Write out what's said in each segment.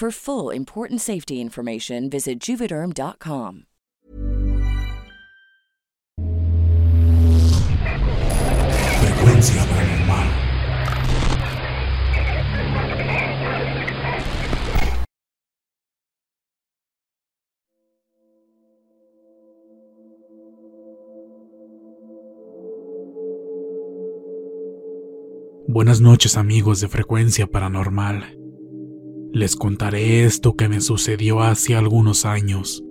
For full important safety information, visit juvederm.com. Frecuencia paranormal. Buenas noches amigos de Frecuencia Paranormal. Les contaré esto que me sucedió hace algunos años,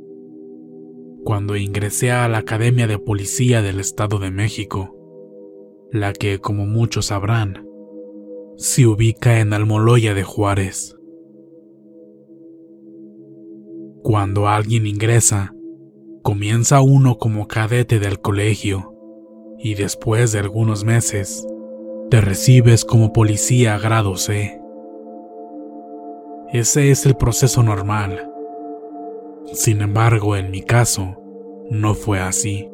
cuando ingresé a la Academia de Policía del Estado de México, la que, como muchos sabrán, se ubica en Almoloya de Juárez. Cuando alguien ingresa, comienza uno como cadete del colegio y después de algunos meses, te recibes como policía grado C. Ese es el proceso normal. Sin embargo, en mi caso, no fue así.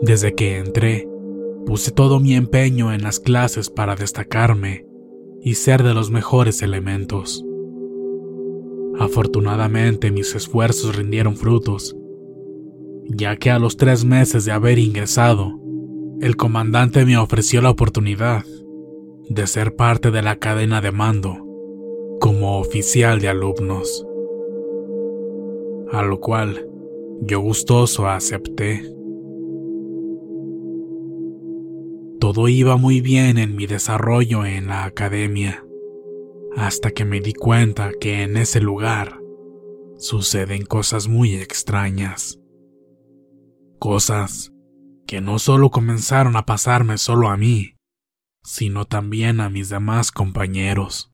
Desde que entré, puse todo mi empeño en las clases para destacarme y ser de los mejores elementos. Afortunadamente mis esfuerzos rindieron frutos, ya que a los tres meses de haber ingresado, el comandante me ofreció la oportunidad de ser parte de la cadena de mando como oficial de alumnos, a lo cual yo gustoso acepté. Todo iba muy bien en mi desarrollo en la academia, hasta que me di cuenta que en ese lugar suceden cosas muy extrañas. Cosas que no solo comenzaron a pasarme solo a mí, sino también a mis demás compañeros.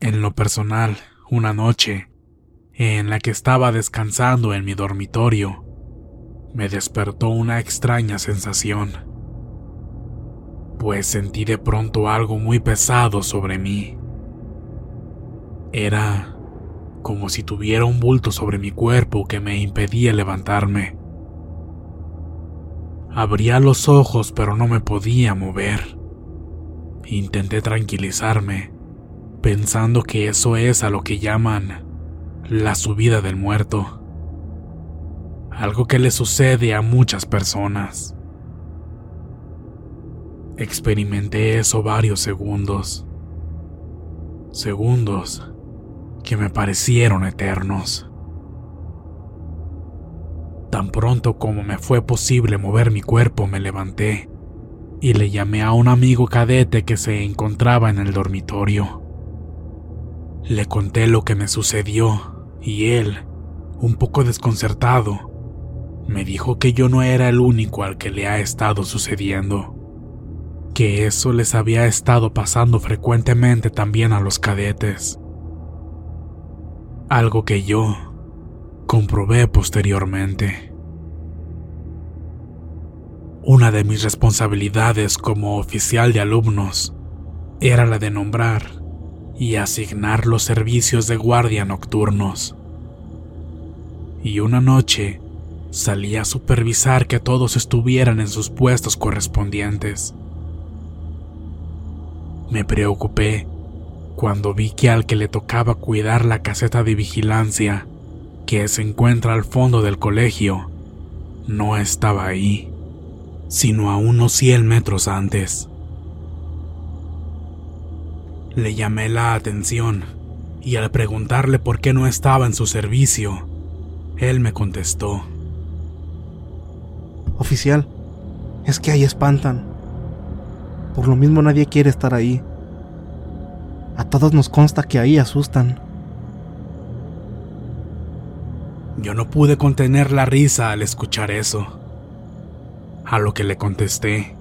En lo personal, una noche, en la que estaba descansando en mi dormitorio, me despertó una extraña sensación, pues sentí de pronto algo muy pesado sobre mí. Era como si tuviera un bulto sobre mi cuerpo que me impedía levantarme. Abría los ojos pero no me podía mover. Intenté tranquilizarme pensando que eso es a lo que llaman la subida del muerto. Algo que le sucede a muchas personas. Experimenté eso varios segundos. Segundos que me parecieron eternos. Tan pronto como me fue posible mover mi cuerpo me levanté y le llamé a un amigo cadete que se encontraba en el dormitorio. Le conté lo que me sucedió y él, un poco desconcertado, me dijo que yo no era el único al que le ha estado sucediendo, que eso les había estado pasando frecuentemente también a los cadetes. Algo que yo comprobé posteriormente. Una de mis responsabilidades como oficial de alumnos era la de nombrar y asignar los servicios de guardia nocturnos. Y una noche salí a supervisar que todos estuvieran en sus puestos correspondientes. Me preocupé cuando vi que al que le tocaba cuidar la caseta de vigilancia, que se encuentra al fondo del colegio, no estaba ahí, sino a unos 100 metros antes. Le llamé la atención y al preguntarle por qué no estaba en su servicio, él me contestó. Oficial, es que ahí espantan. Por lo mismo nadie quiere estar ahí. A todos nos consta que ahí asustan. Yo no pude contener la risa al escuchar eso. A lo que le contesté.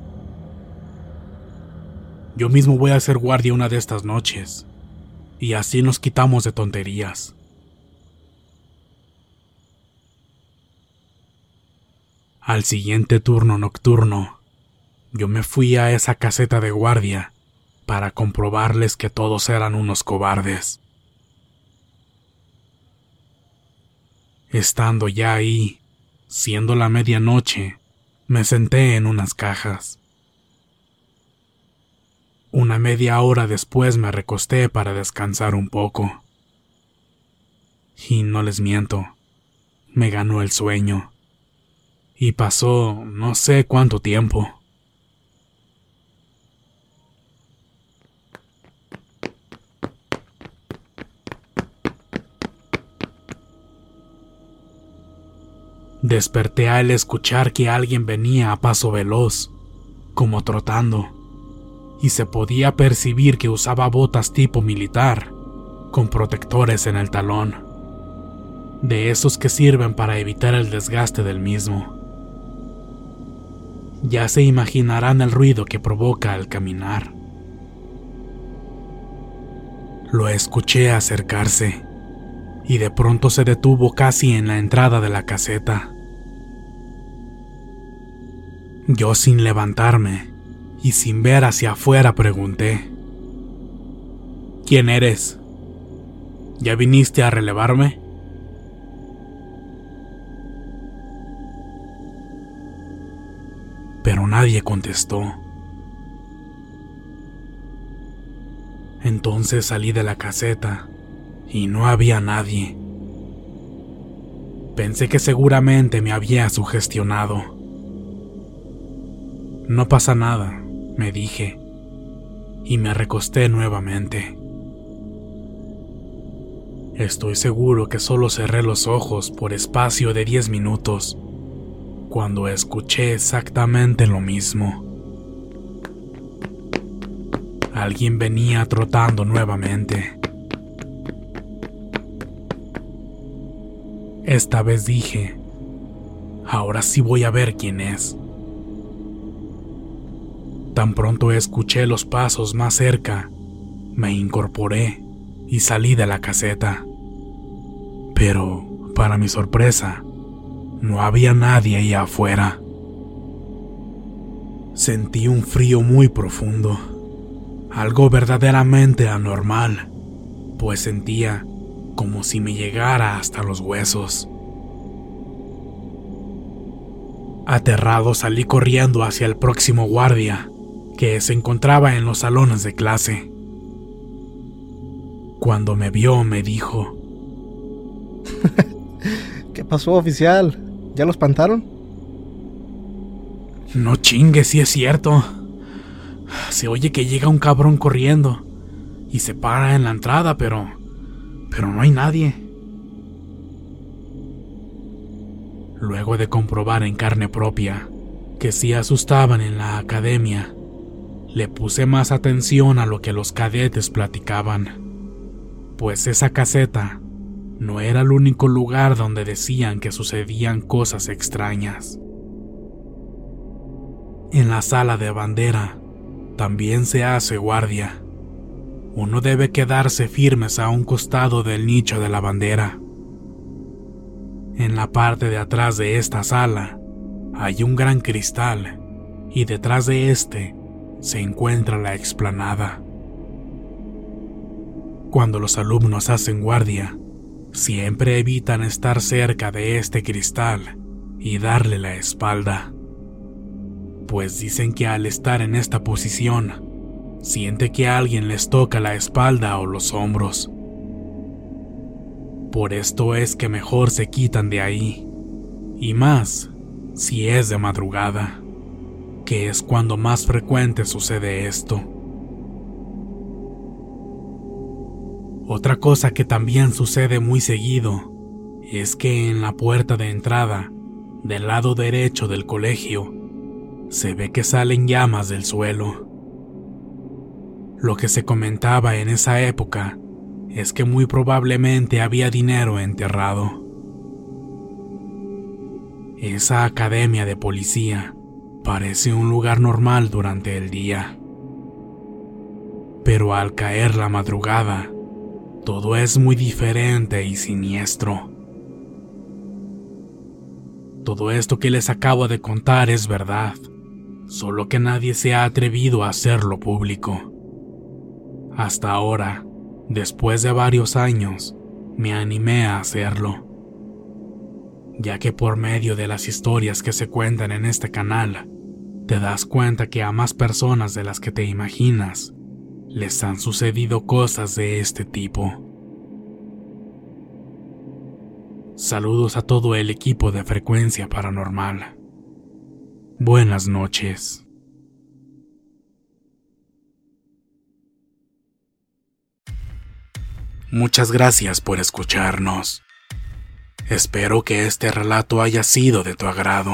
Yo mismo voy a ser guardia una de estas noches. Y así nos quitamos de tonterías. Al siguiente turno nocturno, yo me fui a esa caseta de guardia para comprobarles que todos eran unos cobardes. Estando ya ahí, siendo la medianoche, me senté en unas cajas. Una media hora después me recosté para descansar un poco. Y no les miento, me ganó el sueño. Y pasó no sé cuánto tiempo. Desperté al escuchar que alguien venía a paso veloz, como trotando, y se podía percibir que usaba botas tipo militar, con protectores en el talón, de esos que sirven para evitar el desgaste del mismo. Ya se imaginarán el ruido que provoca al caminar. Lo escuché acercarse y de pronto se detuvo casi en la entrada de la caseta. Yo sin levantarme y sin ver hacia afuera pregunté, ¿quién eres? ¿Ya viniste a relevarme? Pero nadie contestó. Entonces salí de la caseta y no había nadie. Pensé que seguramente me había sugestionado. No pasa nada, me dije, y me recosté nuevamente. Estoy seguro que solo cerré los ojos por espacio de diez minutos, cuando escuché exactamente lo mismo. Alguien venía trotando nuevamente. Esta vez dije, ahora sí voy a ver quién es. Tan pronto escuché los pasos más cerca, me incorporé y salí de la caseta. Pero, para mi sorpresa, no había nadie ahí afuera. Sentí un frío muy profundo, algo verdaderamente anormal, pues sentía como si me llegara hasta los huesos. Aterrado salí corriendo hacia el próximo guardia, que se encontraba en los salones de clase. Cuando me vio me dijo, ¿Qué pasó, oficial? ¿Ya lo espantaron? No chingue, si es cierto. Se oye que llega un cabrón corriendo y se para en la entrada, pero pero no hay nadie. Luego de comprobar en carne propia que sí asustaban en la academia, le puse más atención a lo que los cadetes platicaban, pues esa caseta no era el único lugar donde decían que sucedían cosas extrañas. En la sala de bandera también se hace guardia. Uno debe quedarse firmes a un costado del nicho de la bandera. En la parte de atrás de esta sala hay un gran cristal y detrás de este se encuentra la explanada. Cuando los alumnos hacen guardia, siempre evitan estar cerca de este cristal y darle la espalda, pues dicen que al estar en esta posición, siente que alguien les toca la espalda o los hombros. Por esto es que mejor se quitan de ahí, y más si es de madrugada, que es cuando más frecuente sucede esto. Otra cosa que también sucede muy seguido es que en la puerta de entrada, del lado derecho del colegio, se ve que salen llamas del suelo. Lo que se comentaba en esa época es que muy probablemente había dinero enterrado. Esa academia de policía parece un lugar normal durante el día. Pero al caer la madrugada, todo es muy diferente y siniestro. Todo esto que les acabo de contar es verdad, solo que nadie se ha atrevido a hacerlo público. Hasta ahora, después de varios años, me animé a hacerlo, ya que por medio de las historias que se cuentan en este canal, te das cuenta que a más personas de las que te imaginas les han sucedido cosas de este tipo. Saludos a todo el equipo de Frecuencia Paranormal. Buenas noches. Muchas gracias por escucharnos. Espero que este relato haya sido de tu agrado.